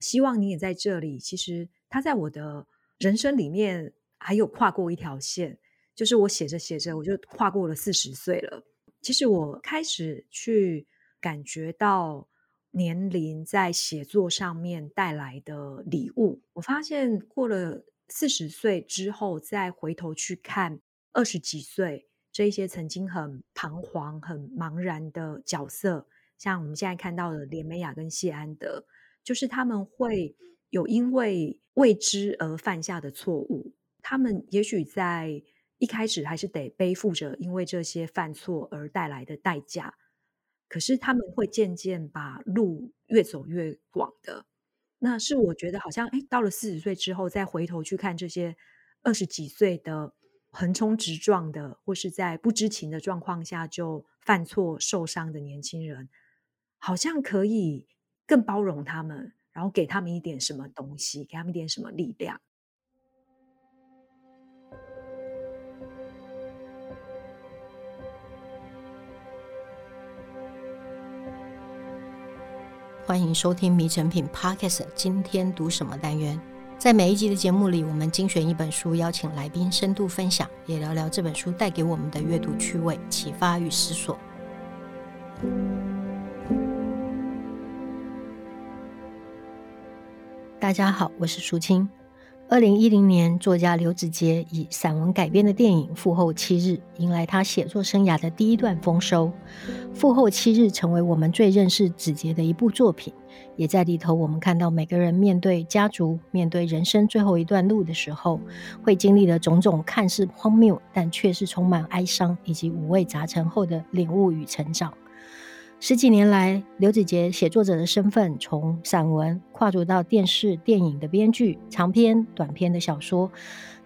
希望你也在这里。其实他在我的人生里面还有跨过一条线，就是我写着写着，我就跨过了四十岁了。其实我开始去感觉到年龄在写作上面带来的礼物。我发现过了四十岁之后，再回头去看二十几岁这一些曾经很彷徨、很茫然的角色。像我们现在看到的连美雅跟谢安德，就是他们会有因为未知而犯下的错误，他们也许在一开始还是得背负着因为这些犯错而带来的代价，可是他们会渐渐把路越走越广的。那是我觉得好像，哎，到了四十岁之后再回头去看这些二十几岁的横冲直撞的，或是在不知情的状况下就犯错受伤的年轻人。好像可以更包容他们，然后给他们一点什么东西，给他们一点什么力量。欢迎收听《迷成品 Podcast》，今天读什么单元？在每一集的节目里，我们精选一本书，邀请来宾深度分享，也聊聊这本书带给我们的阅读趣味、启发与思索。大家好，我是淑清。二零一零年，作家刘子杰以散文改编的电影《父后七日》迎来他写作生涯的第一段丰收。《父后七日》成为我们最认识子杰的一部作品，也在里头我们看到每个人面对家族、面对人生最后一段路的时候，会经历的种种看似荒谬，但却是充满哀伤以及五味杂陈后的领悟与成长。十几年来，刘子杰写作者的身份从散文跨足到电视、电影的编剧、长篇、短篇的小说，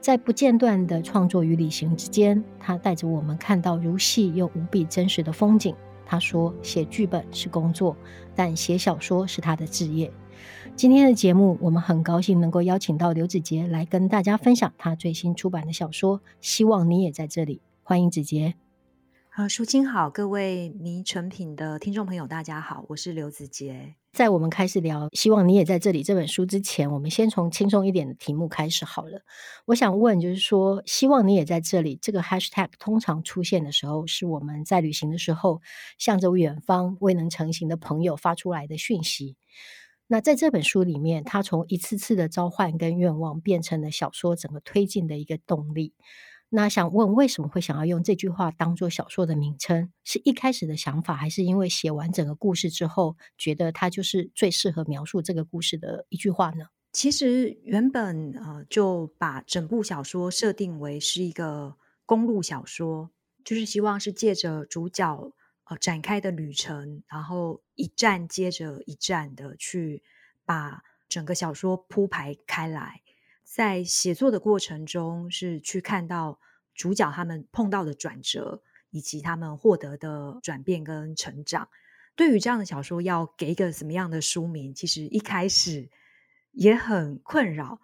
在不间断的创作与旅行之间，他带着我们看到如戏又无比真实的风景。他说：“写剧本是工作，但写小说是他的志业。”今天的节目，我们很高兴能够邀请到刘子杰来跟大家分享他最新出版的小说。希望你也在这里，欢迎子杰。啊，淑清好，各位迷成品的听众朋友，大家好，我是刘子杰。在我们开始聊，希望你也在这里这本书之前，我们先从轻松一点的题目开始好了。我想问，就是说，希望你也在这里，这个 hashtag 通常出现的时候，是我们在旅行的时候，向着远方未能成行的朋友发出来的讯息。那在这本书里面，它从一次次的召唤跟愿望，变成了小说整个推进的一个动力。那想问，为什么会想要用这句话当做小说的名称？是一开始的想法，还是因为写完整个故事之后，觉得它就是最适合描述这个故事的一句话呢？其实原本呃就把整部小说设定为是一个公路小说，就是希望是借着主角呃展开的旅程，然后一站接着一站的去把整个小说铺排开来。在写作的过程中，是去看到主角他们碰到的转折，以及他们获得的转变跟成长。对于这样的小说，要给一个什么样的书名，其实一开始也很困扰。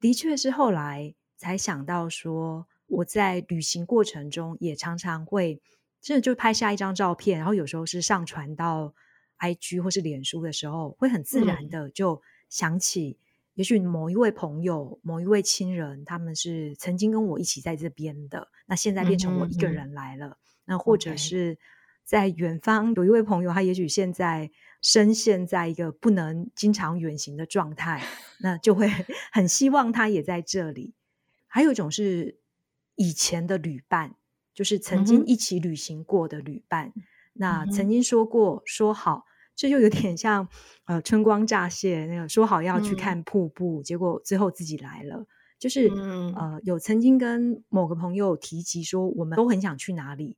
的确是后来才想到说，我在旅行过程中也常常会，真的就拍下一张照片，然后有时候是上传到 IG 或是脸书的时候，会很自然的就想起。也许某一位朋友、某一位亲人，他们是曾经跟我一起在这边的，那现在变成我一个人来了。嗯嗯嗯，那或者是在远方有一位朋友，他也许现在深陷在一个不能经常远行的状态，那就会很希望他也在这里。还有一种是以前的旅伴，就是曾经一起旅行过的旅伴，嗯、那曾经说过说好。这就有点像，呃，春光乍泄那个说好要去看瀑布，嗯、结果最后自己来了。就是，嗯、呃，有曾经跟某个朋友提及说，我们都很想去哪里，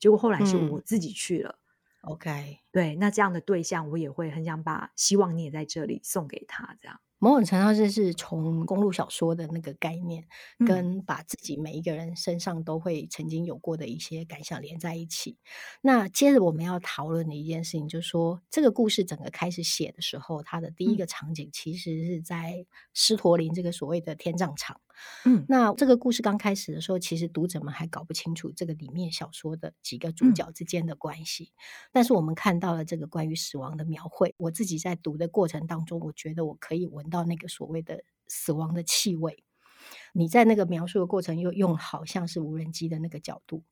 结果后来是我自己去了。嗯、OK，对，那这样的对象，我也会很想把希望你也在这里送给他，这样。某种程度上是是从公路小说的那个概念，跟把自己每一个人身上都会曾经有过的一些感想连在一起。那接着我们要讨论的一件事情，就是说这个故事整个开始写的时候，它的第一个场景其实是在狮驼林这个所谓的天葬场。嗯，那这个故事刚开始的时候，其实读者们还搞不清楚这个里面小说的几个主角之间的关系。嗯、但是我们看到。到了这个关于死亡的描绘。我自己在读的过程当中，我觉得我可以闻到那个所谓的死亡的气味。你在那个描述的过程，又用好像是无人机的那个角度，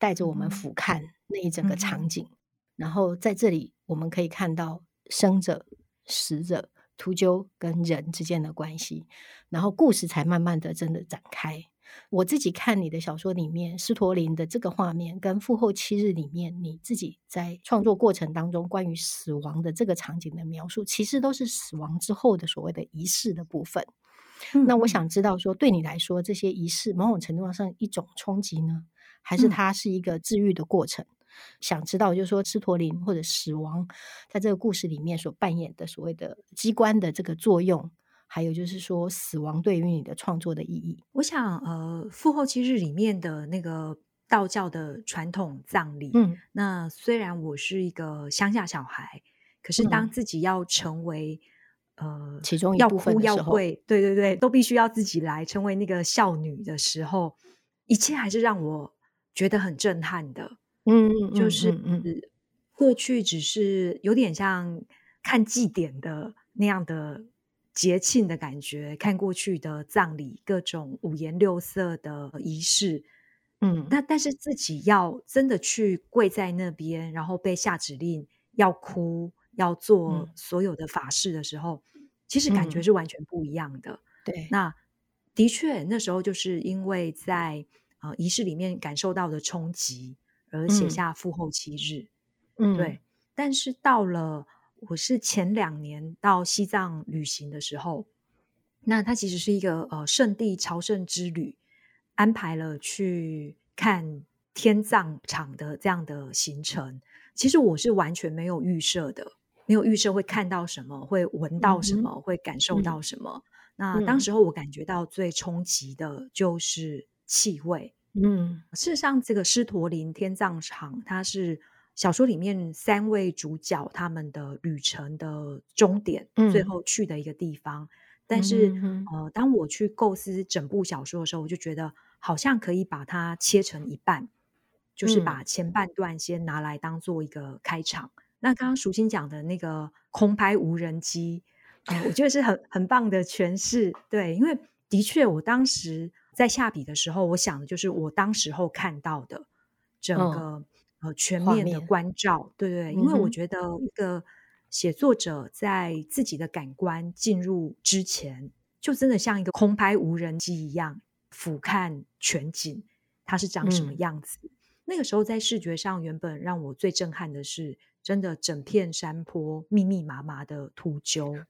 带着我们俯瞰那一整个场景。嗯、然后在这里，我们可以看到生者、死者、秃鹫跟人之间的关系，然后故事才慢慢的真的展开。我自己看你的小说里面，狮驼林的这个画面，跟父后七日里面你自己在创作过程当中关于死亡的这个场景的描述，其实都是死亡之后的所谓的仪式的部分。嗯、那我想知道说，对你来说，这些仪式某种程度上是一种冲击呢，还是它是一个治愈的过程？嗯、想知道就是说，赤驼林或者死亡在这个故事里面所扮演的所谓的机关的这个作用。还有就是说，死亡对于你的创作的意义。我想，呃，父后七日里面的那个道教的传统葬礼，嗯，那虽然我是一个乡下小孩，可是当自己要成为，嗯、呃，其中要哭要跪，对对对，都必须要自己来成为那个孝女的时候，一切还是让我觉得很震撼的。嗯嗯，就是嗯过去只是有点像看祭典的那样的。节庆的感觉，看过去的葬礼，各种五颜六色的仪式，嗯，那但是自己要真的去跪在那边，然后被下指令要哭，要做所有的法事的时候，嗯、其实感觉是完全不一样的。对、嗯，那的确那时候就是因为在呃仪式里面感受到的冲击，而写下父后七日。嗯，对，但是到了。我是前两年到西藏旅行的时候，那它其实是一个呃圣地朝圣之旅，安排了去看天葬场的这样的行程。其实我是完全没有预设的，没有预设会看到什么，会闻到什么，嗯、会感受到什么。嗯、那当时候我感觉到最冲击的就是气味。嗯，事实上，这个狮驼林天葬场它是。小说里面三位主角他们的旅程的终点，嗯、最后去的一个地方。但是，嗯、呃，当我去构思整部小说的时候，我就觉得好像可以把它切成一半，就是把前半段先拿来当做一个开场。嗯、那刚刚舒心讲的那个空拍无人机，呃、我觉得是很很棒的诠释。对，因为的确，我当时在下笔的时候，我想的就是我当时候看到的整个。哦呃，全面的关照，对对，因为我觉得一个写作者在自己的感官进入之前，就真的像一个空拍无人机一样俯瞰全景，它是长什么样子。嗯、那个时候在视觉上，原本让我最震撼的是，真的整片山坡密密麻麻的秃鹫，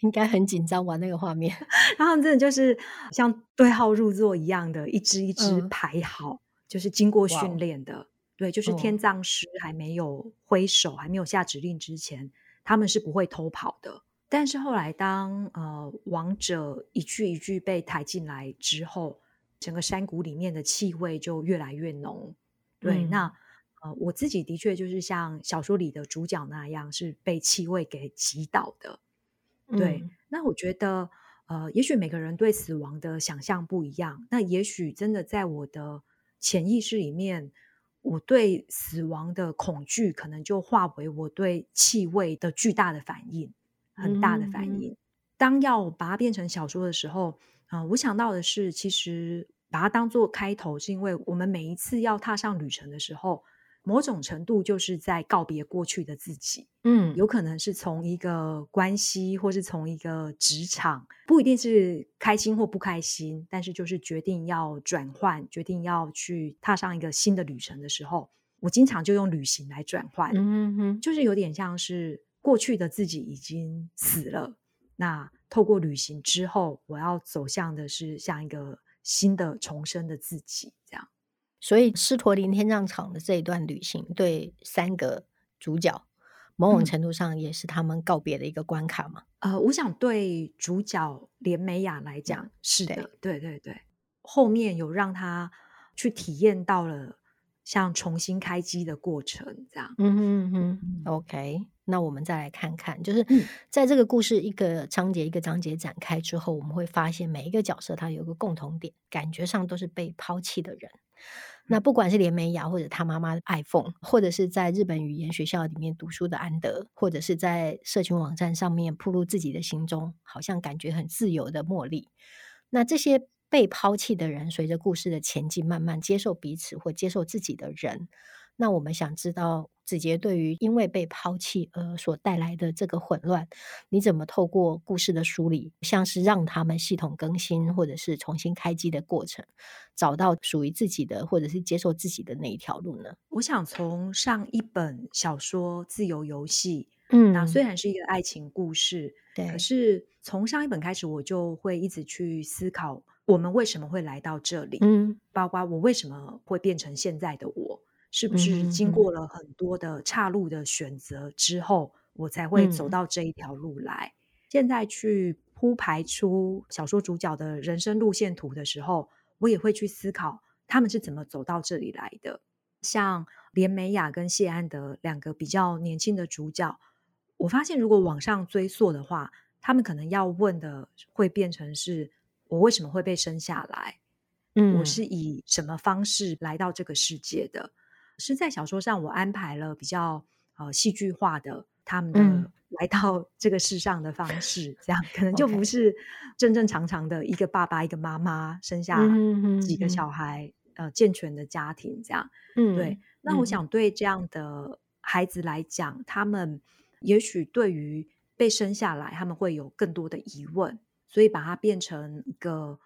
应该很紧张吧？那个画面，然后真的就是像对号入座一样的，一只一只排好，嗯、就是经过训练的。对，就是天葬师还没有挥手，哦、还没有下指令之前，他们是不会偷跑的。但是后来当，当呃王者一句一句被抬进来之后，整个山谷里面的气味就越来越浓。对，嗯、那呃我自己的确就是像小说里的主角那样，是被气味给击倒的。对，嗯、那我觉得呃，也许每个人对死亡的想象不一样，那也许真的在我的潜意识里面。我对死亡的恐惧，可能就化为我对气味的巨大的反应，很大的反应。嗯、当要把它变成小说的时候，啊、呃，我想到的是，其实把它当做开头，是因为我们每一次要踏上旅程的时候。某种程度就是在告别过去的自己，嗯，有可能是从一个关系，或是从一个职场，不一定是开心或不开心，但是就是决定要转换，决定要去踏上一个新的旅程的时候，我经常就用旅行来转换，嗯哼，就是有点像是过去的自己已经死了，那透过旅行之后，我要走向的是像一个新的重生的自己，这样。所以，狮驼林天葬场的这一段旅行，对三个主角，某种程度上也是他们告别的一个关卡嘛。嗯、呃，我想对主角连美雅来讲是的，对对对对。后面有让他去体验到了像重新开机的过程，这样。嗯哼嗯哼。嗯 OK，那我们再来看看，就是在这个故事一个章节一个章节展开之后，我们会发现每一个角色他有一个共同点，感觉上都是被抛弃的人。那不管是连美雅，或者他妈妈的爱凤，或者是在日本语言学校里面读书的安德，或者是在社群网站上面铺露自己的行踪，好像感觉很自由的茉莉。那这些被抛弃的人，随着故事的前进，慢慢接受彼此或接受自己的人。那我们想知道，子杰对于因为被抛弃而所带来的这个混乱，你怎么透过故事的梳理，像是让他们系统更新，或者是重新开机的过程，找到属于自己的，或者是接受自己的那一条路呢？我想从上一本小说《自由游戏》，嗯，那虽然是一个爱情故事，对，可是从上一本开始，我就会一直去思考，我们为什么会来到这里，嗯，包括我为什么会变成现在的我。是不是经过了很多的岔路的选择之后，嗯、我才会走到这一条路来？嗯、现在去铺排出小说主角的人生路线图的时候，我也会去思考他们是怎么走到这里来的。像连美雅跟谢安德两个比较年轻的主角，我发现如果往上追溯的话，他们可能要问的会变成是：我为什么会被生下来？嗯，我是以什么方式来到这个世界的？是在小说上，我安排了比较呃戏剧化的他们的来到这个世上的方式，嗯、这样可能就不是正正常常的一个爸爸一个妈妈生下几个小孩，嗯、呃健全的家庭这样。嗯，对。那我想对这样的孩子来讲，嗯、他们也许对于被生下来，他们会有更多的疑问，所以把它变成一个。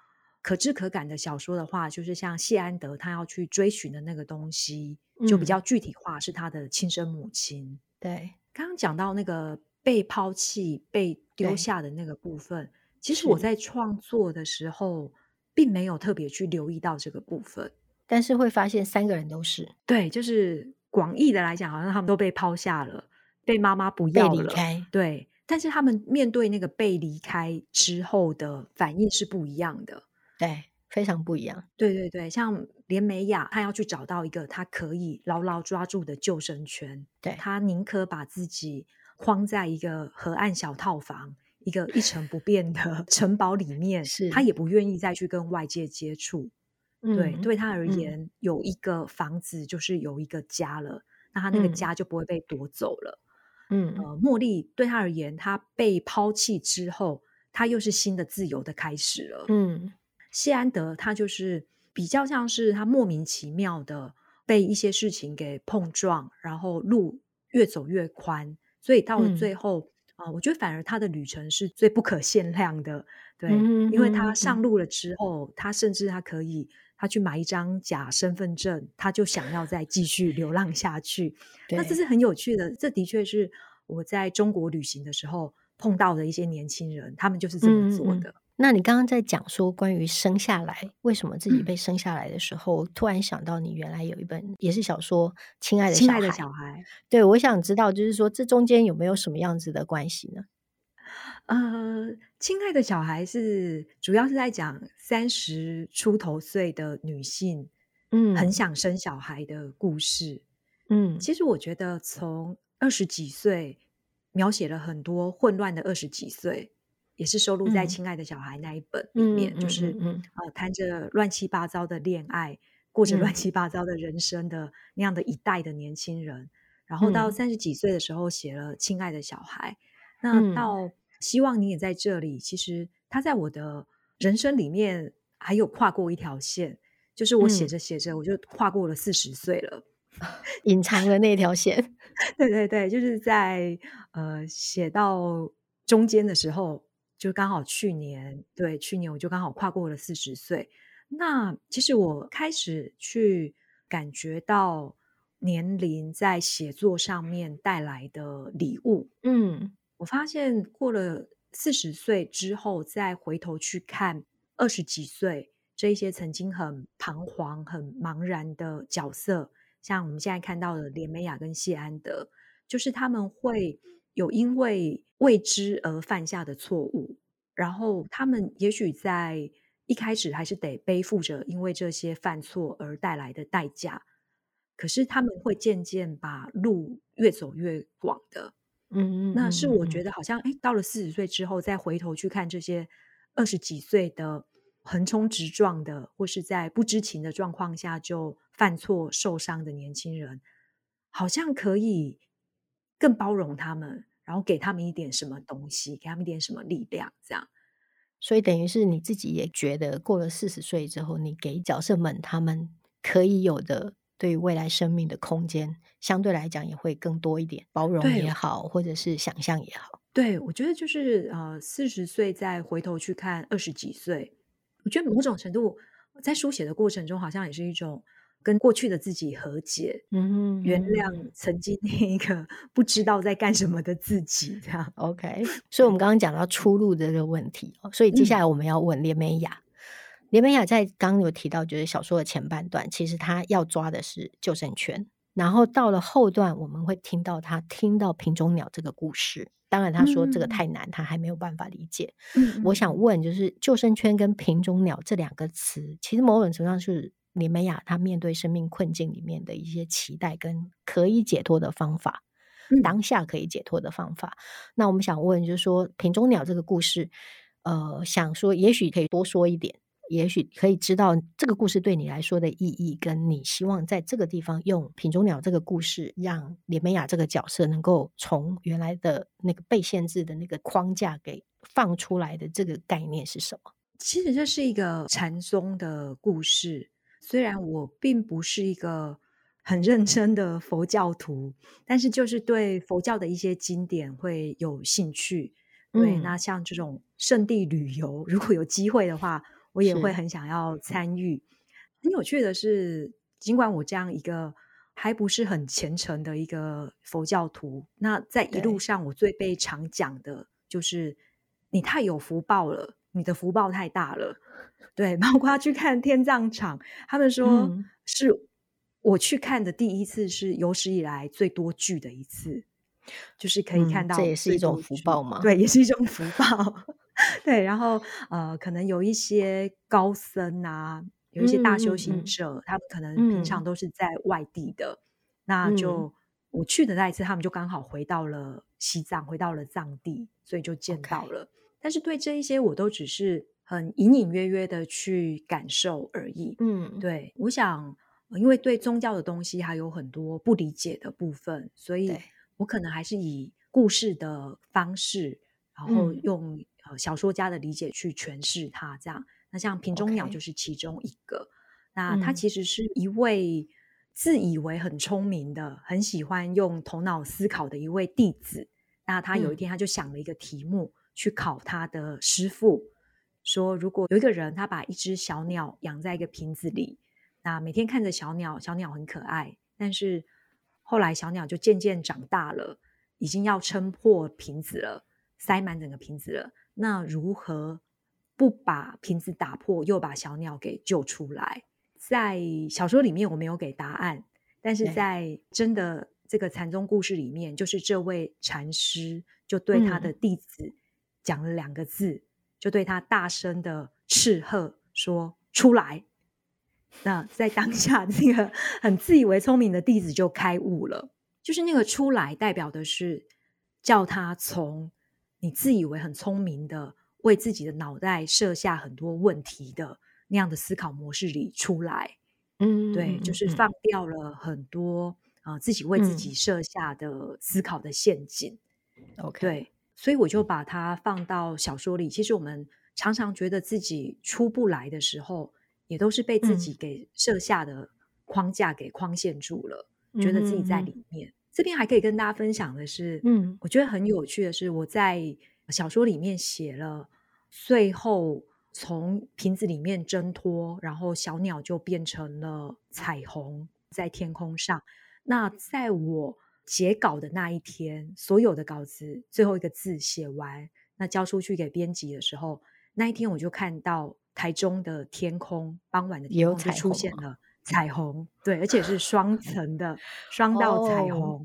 可知可感的小说的话，就是像谢安德他要去追寻的那个东西，就比较具体化，是他的亲生母亲。嗯、对，刚刚讲到那个被抛弃、被丢下的那个部分，其实我在创作的时候，并没有特别去留意到这个部分，但是会发现三个人都是。对，就是广义的来讲，好像他们都被抛下了，被妈妈不要了，离开。对，但是他们面对那个被离开之后的反应是不一样的。对，非常不一样。对对对，像连美雅，她要去找到一个她可以牢牢抓住的救生圈。对，她宁可把自己框在一个河岸小套房、一个一成不变的 城堡里面，是她也不愿意再去跟外界接触。嗯、对，对她而言，嗯、有一个房子就是有一个家了，那她那个家就不会被夺走了。嗯，呃，茉莉对他而言，他被抛弃之后，他又是新的自由的开始了。嗯。谢安德他就是比较像是他莫名其妙的被一些事情给碰撞，然后路越走越宽，所以到了最后啊、嗯呃，我觉得反而他的旅程是最不可限量的。对，嗯、因为他上路了之后，嗯、他甚至他可以他去买一张假身份证，他就想要再继续流浪下去。那这是很有趣的，这的确是我在中国旅行的时候碰到的一些年轻人，他们就是这么做的。嗯嗯那你刚刚在讲说关于生下来，为什么自己被生下来的时候，嗯、突然想到你原来有一本也是小说《亲爱的小孩》。亲爱的小孩，对，我想知道，就是说这中间有没有什么样子的关系呢？呃，亲爱的小孩是主要是在讲三十出头岁的女性，嗯，很想生小孩的故事。嗯，其实我觉得从二十几岁描写了很多混乱的二十几岁。也是收录在《亲爱的小孩》那一本里面，嗯、就是、呃，谈着乱七八糟的恋爱，过着乱七八糟的人生的那样的一代的年轻人，嗯、然后到三十几岁的时候写了《亲爱的小孩》，嗯、那到希望你也在这里。其实他在我的人生里面还有跨过一条线，就是我写着写着，我就跨过了四十岁了，隐藏的那条线。对对对，就是在呃写到中间的时候。就刚好去年，对，去年我就刚好跨过了四十岁。那其实我开始去感觉到年龄在写作上面带来的礼物。嗯，我发现过了四十岁之后，再回头去看二十几岁这一些曾经很彷徨、很茫然的角色，像我们现在看到的连美雅跟谢安德，就是他们会有因为未知而犯下的错误，然后他们也许在一开始还是得背负着因为这些犯错而带来的代价，可是他们会渐渐把路越走越广的。嗯，那是我觉得好像，哎，到了四十岁之后再回头去看这些二十几岁的横冲直撞的，或是在不知情的状况下就犯错受伤的年轻人，好像可以更包容他们，然后给他们一点什么东西，给他们一点什么力量，这样。所以等于是你自己也觉得，过了四十岁之后，你给角色们他们可以有的对于未来生命的空间，相对来讲也会更多一点，包容也好，或者是想象也好。对，我觉得就是呃，四十岁再回头去看二十几岁。我觉得某种程度，在书写的过程中，好像也是一种跟过去的自己和解，嗯，原谅曾经那一个不知道在干什么的自己，这样。OK，所以我们刚刚讲到出路的这个问题，所以接下来我们要问连美雅。连美雅在刚刚有提到，就是小说的前半段，其实他要抓的是救生圈，然后到了后段，我们会听到他听到瓶中鸟这个故事。当然，他说这个太难，嗯、他还没有办法理解。嗯、我想问，就是救生圈跟瓶中鸟这两个词，其实某种程度上是林美雅她面对生命困境里面的一些期待跟可以解脱的方法，嗯、当下可以解脱的方法。那我们想问，就是说瓶中鸟这个故事，呃，想说也许可以多说一点。也许可以知道这个故事对你来说的意义，跟你希望在这个地方用品中鸟这个故事，让连美雅这个角色能够从原来的那个被限制的那个框架给放出来的这个概念是什么？其实这是一个禅宗的故事，虽然我并不是一个很认真的佛教徒，但是就是对佛教的一些经典会有兴趣。对，嗯、那像这种圣地旅游，如果有机会的话。我也会很想要参与。很有趣的是，尽管我这样一个还不是很虔诚的一个佛教徒，那在一路上我最被常讲的就是你太有福报了，你的福报太大了。对，包括去看天葬场，他们说是我去看的第一次，是有史以来最多剧的一次，就是可以看到、嗯、这也是一种福报嘛？对，也是一种福报。对，然后呃，可能有一些高僧啊，有一些大修行者，嗯、他们可能平常都是在外地的，嗯、那就我去的那一次，他们就刚好回到了西藏，回到了藏地，所以就见到了。但是对这一些，我都只是很隐隐约约的去感受而已。嗯，对，我想，因为对宗教的东西还有很多不理解的部分，所以我可能还是以故事的方式，然后用、嗯。呃，小说家的理解去诠释它，这样。那像瓶中鸟就是其中一个。那他其实是一位自以为很聪明的、嗯、很喜欢用头脑思考的一位弟子。那他有一天他就想了一个题目、嗯、去考他的师傅，说如果有一个人他把一只小鸟养在一个瓶子里，那每天看着小鸟，小鸟很可爱，但是后来小鸟就渐渐长大了，已经要撑破瓶子了，塞满整个瓶子了。那如何不把瓶子打破，又把小鸟给救出来？在小说里面我没有给答案，但是在真的这个禅宗故事里面，就是这位禅师就对他的弟子讲了两个字，嗯、就对他大声的斥喝说：“出来！”那在当下，这个很自以为聪明的弟子就开悟了，就是那个“出来”代表的是叫他从。你自以为很聪明的，为自己的脑袋设下很多问题的那样的思考模式里出来，嗯，对，就是放掉了很多啊、呃、自己为自己设下的思考的陷阱。OK，、嗯、对，所以我就把它放到小说里。其实我们常常觉得自己出不来的时候，也都是被自己给设下的框架给框限住了，嗯、觉得自己在里面。这边还可以跟大家分享的是，嗯，我觉得很有趣的是，我在小说里面写了最后从瓶子里面挣脱，然后小鸟就变成了彩虹在天空上。那在我截稿的那一天，所有的稿子最后一个字写完，那交出去给编辑的时候，那一天我就看到台中的天空，傍晚的天空就出现了。彩虹，对，而且是双层的双道彩虹。Oh,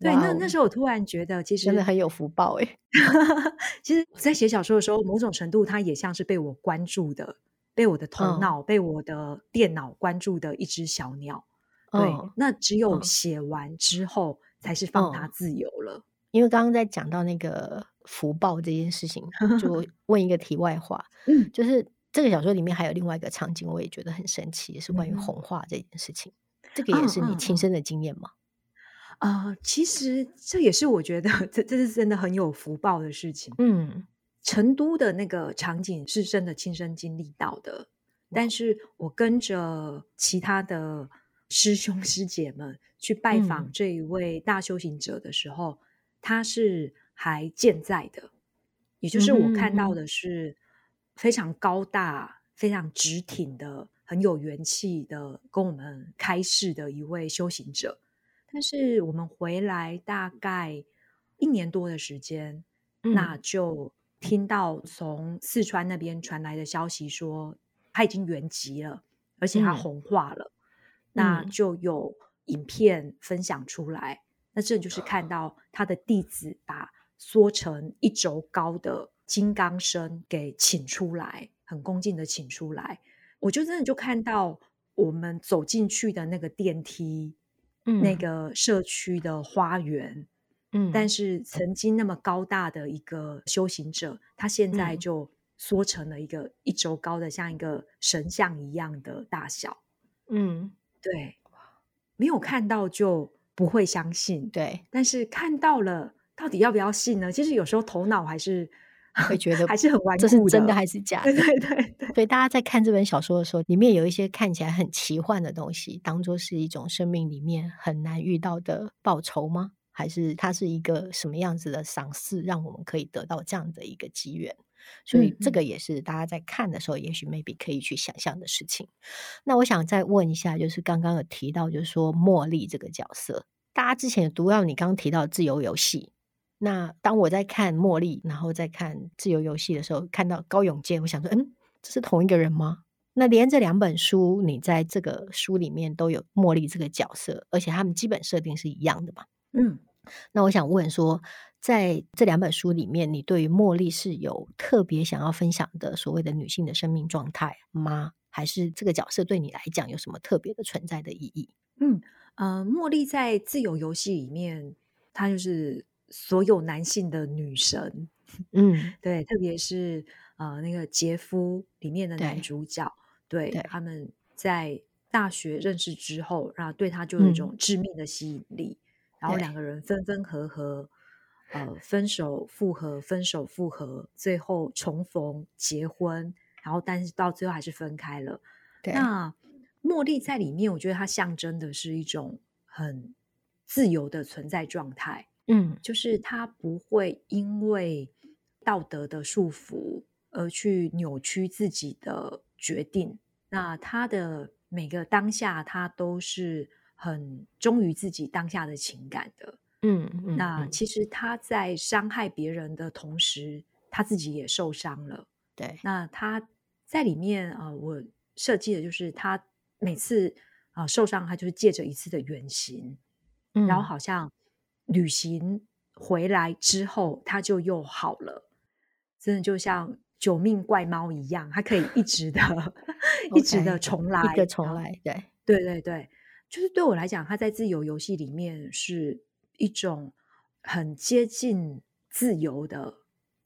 对，那那时候我突然觉得，其实真的很有福报哎。其实我在写小说的时候，某种程度它也像是被我关注的，被我的头脑、oh. 被我的电脑关注的一只小鸟。对，oh. 那只有写完之后，oh. 才是放它自由了。Oh. 因为刚刚在讲到那个福报这件事情，就 问一个题外话，嗯，就是。这个小说里面还有另外一个场景，我也觉得很神奇，也是关于红化这件事情。嗯、这个也是你亲身的经验吗？啊、嗯嗯呃，其实这也是我觉得这这是真的很有福报的事情。嗯，成都的那个场景是真的亲身经历到的，但是我跟着其他的师兄师姐们去拜访这一位大修行者的时候，嗯、他是还健在的，也就是我看到的是非常高大、非常直挺的、很有元气的，跟我们开示的一位修行者。但是我们回来大概一年多的时间，嗯、那就听到从四川那边传来的消息说他已经圆寂了，而且他红化了。嗯、那就有影片分享出来，嗯、那这就是看到他的弟子把缩成一轴高的金刚身给请出来，很恭敬的请出来。我就真的就看到我们走进去的那个电梯。嗯那个社区的花园，嗯，但是曾经那么高大的一个修行者，他现在就缩成了一个一周高的，像一个神像一样的大小，嗯，对，没有看到就不会相信，对，但是看到了，到底要不要信呢？其实有时候头脑还是。会觉得还是很顽固，这是真的还是假的？对对对对。所以大家在看这本小说的时候，里面有一些看起来很奇幻的东西，当做是一种生命里面很难遇到的报酬吗？还是它是一个什么样子的赏赐，让我们可以得到这样的一个机缘？所以这个也是大家在看的时候，也许 maybe 可以去想象的事情。那我想再问一下，就是刚刚有提到，就是说茉莉这个角色，大家之前有读到你刚刚提到自由游戏。那当我在看茉莉，然后再看《自由游戏》的时候，看到高永健，我想说，嗯，这是同一个人吗？那连这两本书，你在这个书里面都有茉莉这个角色，而且他们基本设定是一样的嘛？嗯，那我想问说，在这两本书里面，你对于茉莉是有特别想要分享的所谓的女性的生命状态吗？还是这个角色对你来讲有什么特别的存在的意义？嗯，呃，茉莉在《自由游戏》里面，她就是。所有男性的女神，嗯，对，特别是呃那个杰夫里面的男主角，对，对。他们在大学认识之后，然后对他就有一种致命的吸引力，嗯、然后两个人分分合合，呃，分手复合，分手复合，最后重逢结婚，然后但是到最后还是分开了。对，那茉莉在里面，我觉得它象征的是一种很自由的存在状态。嗯，就是他不会因为道德的束缚而去扭曲自己的决定。那他的每个当下，他都是很忠于自己当下的情感的。嗯，嗯，那其实他在伤害别人的同时，他自己也受伤了。对，那他在里面啊、呃，我设计的就是他每次啊、呃、受伤，他就是借着一次的远行，嗯、然后好像。旅行回来之后，他就又好了，真的就像九命怪猫一样，它可以一直的、一直的重来，一个重来。对，对，对，对，就是对我来讲，它在自由游戏里面是一种很接近自由的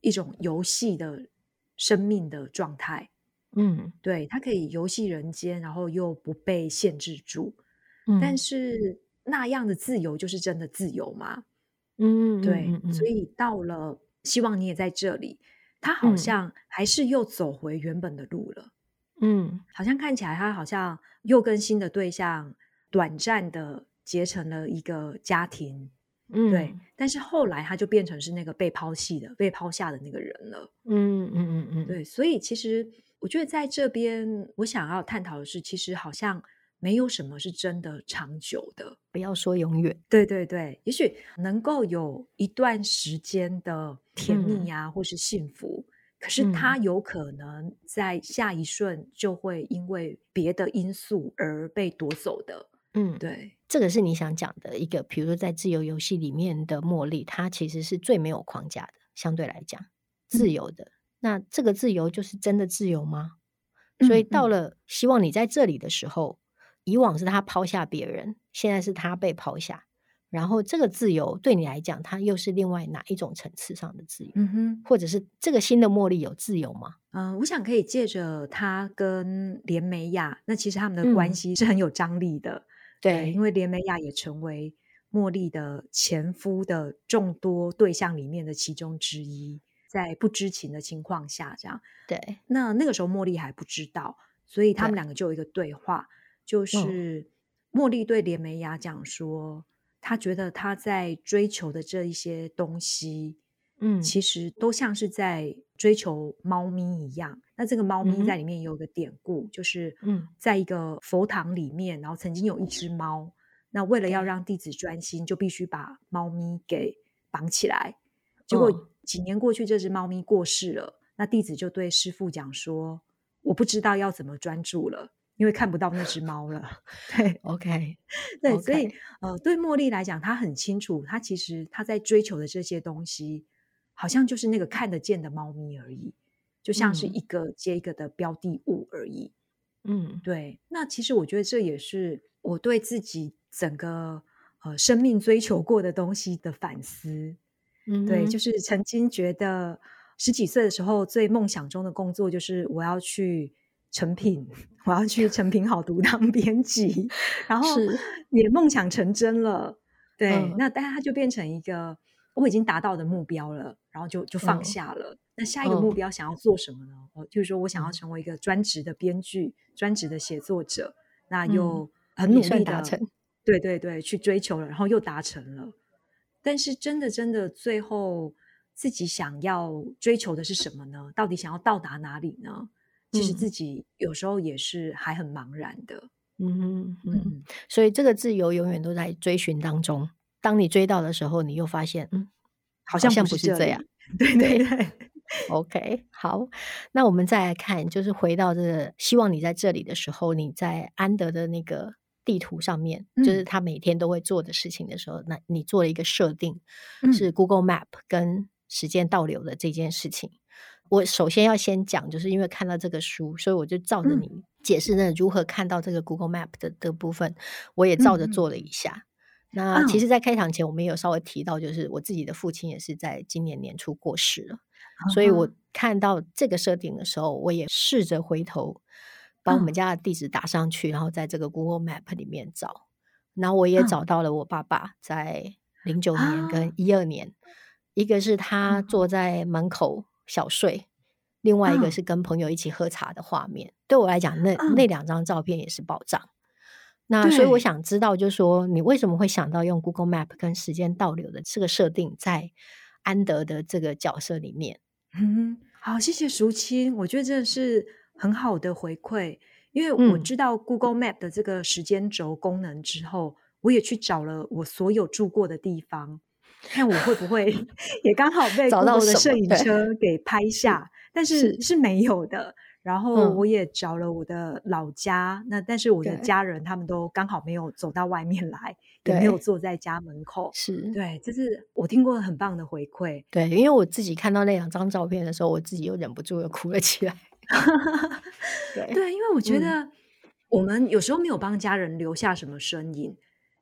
一种游戏的生命的状态。嗯，对，它可以游戏人间，然后又不被限制住，嗯、但是。那样的自由就是真的自由吗？嗯，对，所以到了希望你也在这里，他好像还是又走回原本的路了。嗯，好像看起来他好像又跟新的对象短暂的结成了一个家庭。嗯，对，但是后来他就变成是那个被抛弃的、被抛下的那个人了。嗯嗯嗯嗯，对，所以其实我觉得在这边我想要探讨的是，其实好像。没有什么是真的长久的，不要说永远。对对对，也许能够有一段时间的甜蜜啊，嗯、或是幸福，可是它有可能在下一瞬就会因为别的因素而被夺走的。嗯，对，这个是你想讲的一个，比如说在自由游戏里面的茉莉，它其实是最没有框架的，相对来讲自由的。嗯、那这个自由就是真的自由吗？所以到了希望你在这里的时候。以往是他抛下别人，现在是他被抛下。然后这个自由对你来讲，它又是另外哪一种层次上的自由？嗯哼，或者是这个新的茉莉有自由吗？嗯、呃，我想可以借着他跟连美雅，那其实他们的关系是很有张力的。嗯、对，因为连美雅也成为茉莉的前夫的众多对象里面的其中之一，在不知情的情况下，这样。对，那那个时候茉莉还不知道，所以他们两个就有一个对话，对就是茉莉对连梅雅讲说。她觉得她在追求的这一些东西，嗯，其实都像是在追求猫咪一样。那这个猫咪在里面有个典故，嗯、就是嗯，在一个佛堂里面，然后曾经有一只猫。那为了要让弟子专心，就必须把猫咪给绑起来。结果几年过去，这只猫咪过世了。那弟子就对师傅讲说：“我不知道要怎么专注了。”因为看不到那只猫了，对，OK，对，okay. 所以呃，对茉莉来讲，她很清楚，她其实她在追求的这些东西，好像就是那个看得见的猫咪而已，就像是一个接一个的标的物而已。嗯，对。那其实我觉得这也是我对自己整个呃生命追求过的东西的反思。嗯，对，就是曾经觉得十几岁的时候，最梦想中的工作就是我要去。诚品，我要去成品好读当编辑，然后也梦想成真了。对，嗯、那但是它就变成一个我已经达到的目标了，然后就就放下了。嗯、那下一个目标想要做什么呢？我、嗯、就是说我想要成为一个专职的编剧、专职的写作者，那又很努力的达成。对对对，去追求了，然后又达成了。但是真的真的，最后自己想要追求的是什么呢？到底想要到达哪里呢？其实自己有时候也是还很茫然的，嗯嗯嗯，所以这个自由永远都在追寻当中。当你追到的时候，你又发现，嗯，好像不是这样。对对对，OK，好，那我们再来看，就是回到这个，希望你在这里的时候，你在安德的那个地图上面，嗯、就是他每天都会做的事情的时候，那你做了一个设定，嗯、是 Google Map 跟时间倒流的这件事情。我首先要先讲，就是因为看到这个书，所以我就照着你解释那如何看到这个 Google Map 的的部分，我也照着做了一下。嗯、那其实，在开场前，我们也有稍微提到，就是我自己的父亲也是在今年年初过世了，嗯、所以我看到这个设定的时候，我也试着回头把我们家的地址打上去，嗯、然后在这个 Google Map 里面找，然后我也找到了我爸爸在零九年跟一二年，嗯、一个是他坐在门口。小睡，另外一个是跟朋友一起喝茶的画面。嗯、对我来讲，那、嗯、那两张照片也是宝藏。那所以我想知道，就是说你为什么会想到用 Google Map 跟时间倒流的这个设定在安德的这个角色里面？嗯，好，谢谢淑清，我觉得这是很好的回馈，因为我知道 Google Map 的这个时间轴功能之后，嗯、我也去找了我所有住过的地方。看我会不会 也刚好被 Google 的摄影车给拍下，但是是，没有的。然后我也找了我的老家，嗯、那但是我的家人他们都刚好没有走到外面来，也没有坐在家门口。是对，这是我听过很棒的回馈。对，因为我自己看到那两张照片的时候，我自己又忍不住又哭了起来。对，对，因为我觉得我们有时候没有帮家人留下什么身影。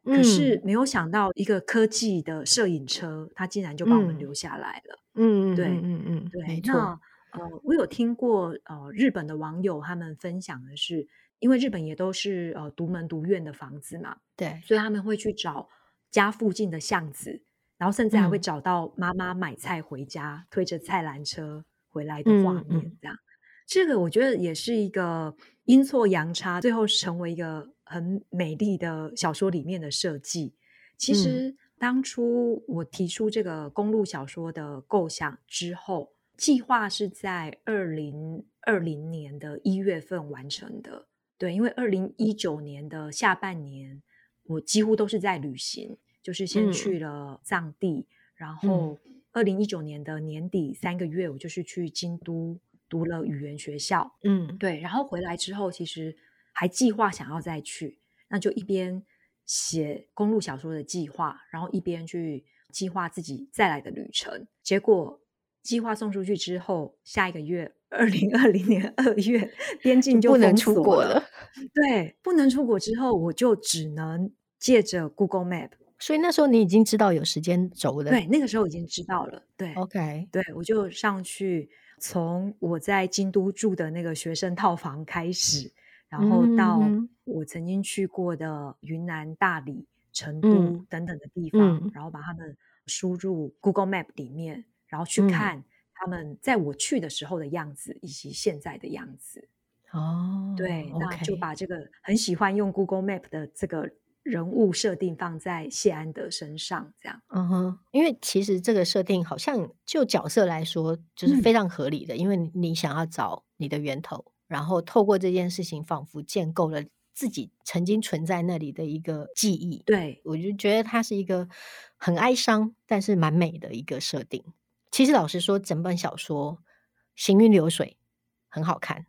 可是没有想到，一个科技的摄影车，它竟然就把我们留下来了。嗯，对，嗯嗯嗯，对。那呃，我有听过呃，日本的网友他们分享的是，因为日本也都是呃独门独院的房子嘛，对，所以他们会去找家附近的巷子，然后甚至还会找到妈妈买菜回家，嗯、推着菜篮车回来的画面，这样。嗯嗯这个我觉得也是一个阴错阳差，最后成为一个很美丽的小说里面的设计。其实当初我提出这个公路小说的构想之后，计划是在二零二零年的一月份完成的。对，因为二零一九年的下半年，我几乎都是在旅行，就是先去了藏地，嗯、然后二零一九年的年底三个月，我就是去京都。读了语言学校，嗯，对，然后回来之后，其实还计划想要再去，那就一边写公路小说的计划，然后一边去计划自己再来的旅程。结果计划送出去之后，下一个月，二零二零年二月，边境就，就不能出国了。对，不能出国之后，我就只能借着 Google Map 所以那时候你已经知道有时间轴了，对，那个时候已经知道了。对，OK，对，我就上去，从我在京都住的那个学生套房开始，然后到我曾经去过的云南大理、成都等等的地方，嗯、然后把他们输入 Google Map 里面，然后去看他们在我去的时候的样子，以及现在的样子。哦，对.那就把这个很喜欢用 Google Map 的这个。人物设定放在谢安德身上，这样，嗯哼，因为其实这个设定好像就角色来说就是非常合理的，嗯、因为你想要找你的源头，然后透过这件事情，仿佛建构了自己曾经存在那里的一个记忆。对，我就觉得它是一个很哀伤，但是蛮美的一个设定。其实老实说，整本小说行云流水，很好看。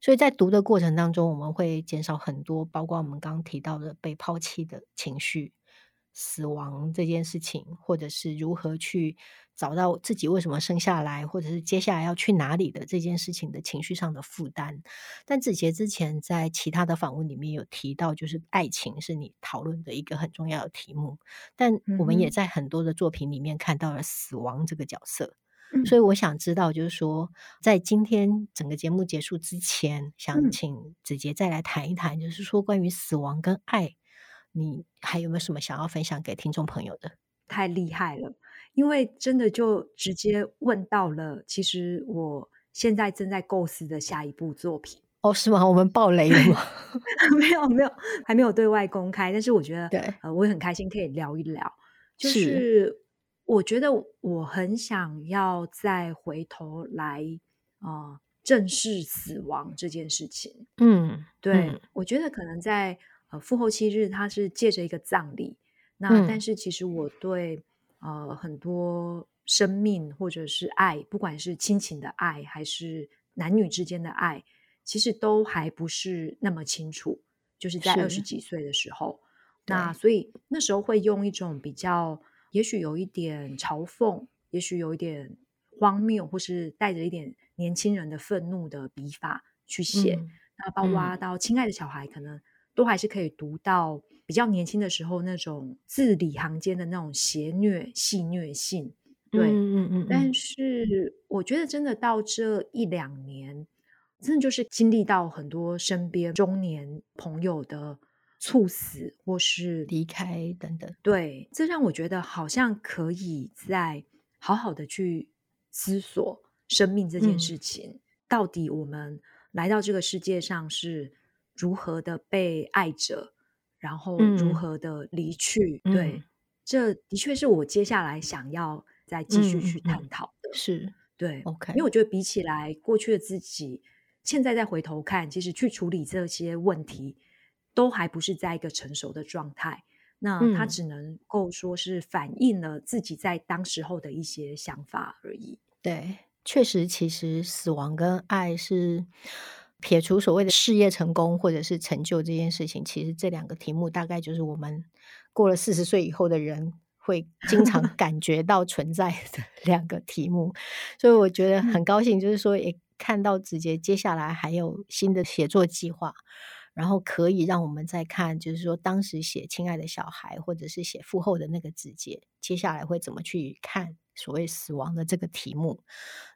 所以在读的过程当中，我们会减少很多，包括我们刚刚提到的被抛弃的情绪、死亡这件事情，或者是如何去找到自己为什么生下来，或者是接下来要去哪里的这件事情的情绪上的负担。但子杰之前在其他的访问里面有提到，就是爱情是你讨论的一个很重要的题目。但我们也在很多的作品里面看到了死亡这个角色。所以我想知道，就是说，在今天整个节目结束之前，想请子杰再来谈一谈，就是说关于死亡跟爱，你还有没有什么想要分享给听众朋友的？太厉害了，因为真的就直接问到了，其实我现在正在构思的下一部作品。哦，是吗？我们爆雷了吗？没有，没有，还没有对外公开。但是我觉得，对，呃，我也很开心可以聊一聊，就是。是我觉得我很想要再回头来啊、呃，正视死亡这件事情。嗯，对，嗯、我觉得可能在呃复后七日，它是借着一个葬礼。那、嗯、但是其实我对呃很多生命或者是爱，不管是亲情的爱还是男女之间的爱，其实都还不是那么清楚。就是在二十几岁的时候，那所以那时候会用一种比较。也许有一点嘲讽，也许有一点荒谬，或是带着一点年轻人的愤怒的笔法去写。嗯、那包括到亲爱的小孩，可能都还是可以读到比较年轻的时候那种字里行间的那种邪虐、戏虐性。对，嗯嗯，嗯，嗯。但是我觉得，真的到这一两年，真的就是经历到很多身边中年朋友的。猝死或是离开等等，对，这让我觉得好像可以再好好的去思索生命这件事情，嗯，到底我们来到这个世界上是如何的被爱着，然后如何的离去。嗯，对，这的确是我接下来想要再继续去探讨的。嗯，是，对，OK，因为我觉得比起来过去的自己，现在再回头看，其实去处理这些问题。都还不是在一个成熟的状态，那他只能够说是反映了自己在当时候的一些想法而已。对，确实，其实死亡跟爱是撇除所谓的事业成功或者是成就这件事情，其实这两个题目大概就是我们过了四十岁以后的人会经常 感觉到存在的 两个题目。所以我觉得很高兴，就是说也看到子杰接下来还有新的写作计划。然后可以让我们再看，就是说当时写《亲爱的小孩》或者是写父后的那个子杰，接下来会怎么去看所谓死亡的这个题目。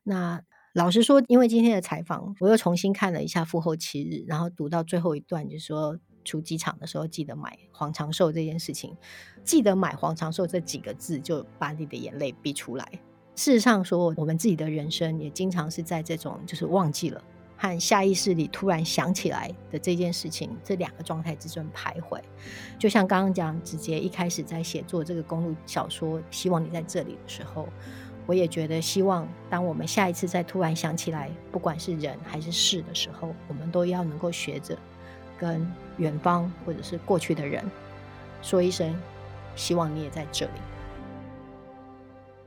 那老实说，因为今天的采访，我又重新看了一下《父后七日》，然后读到最后一段，就是说出机场的时候记得买黄长寿这件事情，记得买黄长寿这几个字，就把你的眼泪逼出来。事实上说，我们自己的人生也经常是在这种就是忘记了。和下意识里突然想起来的这件事情，这两个状态之中徘徊，就像刚刚讲，直接一开始在写作这个公路小说，希望你在这里的时候，我也觉得希望，当我们下一次再突然想起来，不管是人还是事的时候，我们都要能够学着跟远方或者是过去的人说一声，希望你也在这里。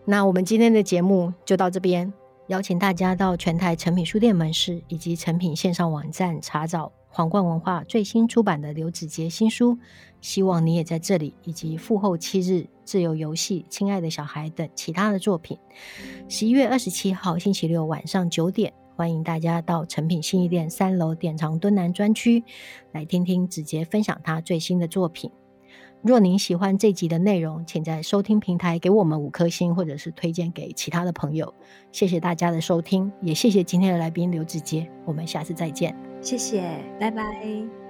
那我们今天的节目就到这边。邀请大家到全台诚品书店门市以及诚品线上网站查找皇冠文化最新出版的刘子杰新书，希望你也在这里，以及复后七日、自由游戏、亲爱的小孩等其他的作品。十一月二十七号星期六晚上九点，欢迎大家到诚品新义店三楼典藏敦南专区来听听子杰分享他最新的作品。若您喜欢这集的内容，请在收听平台给我们五颗星，或者是推荐给其他的朋友。谢谢大家的收听，也谢谢今天的来宾刘子杰。我们下次再见，谢谢，拜拜。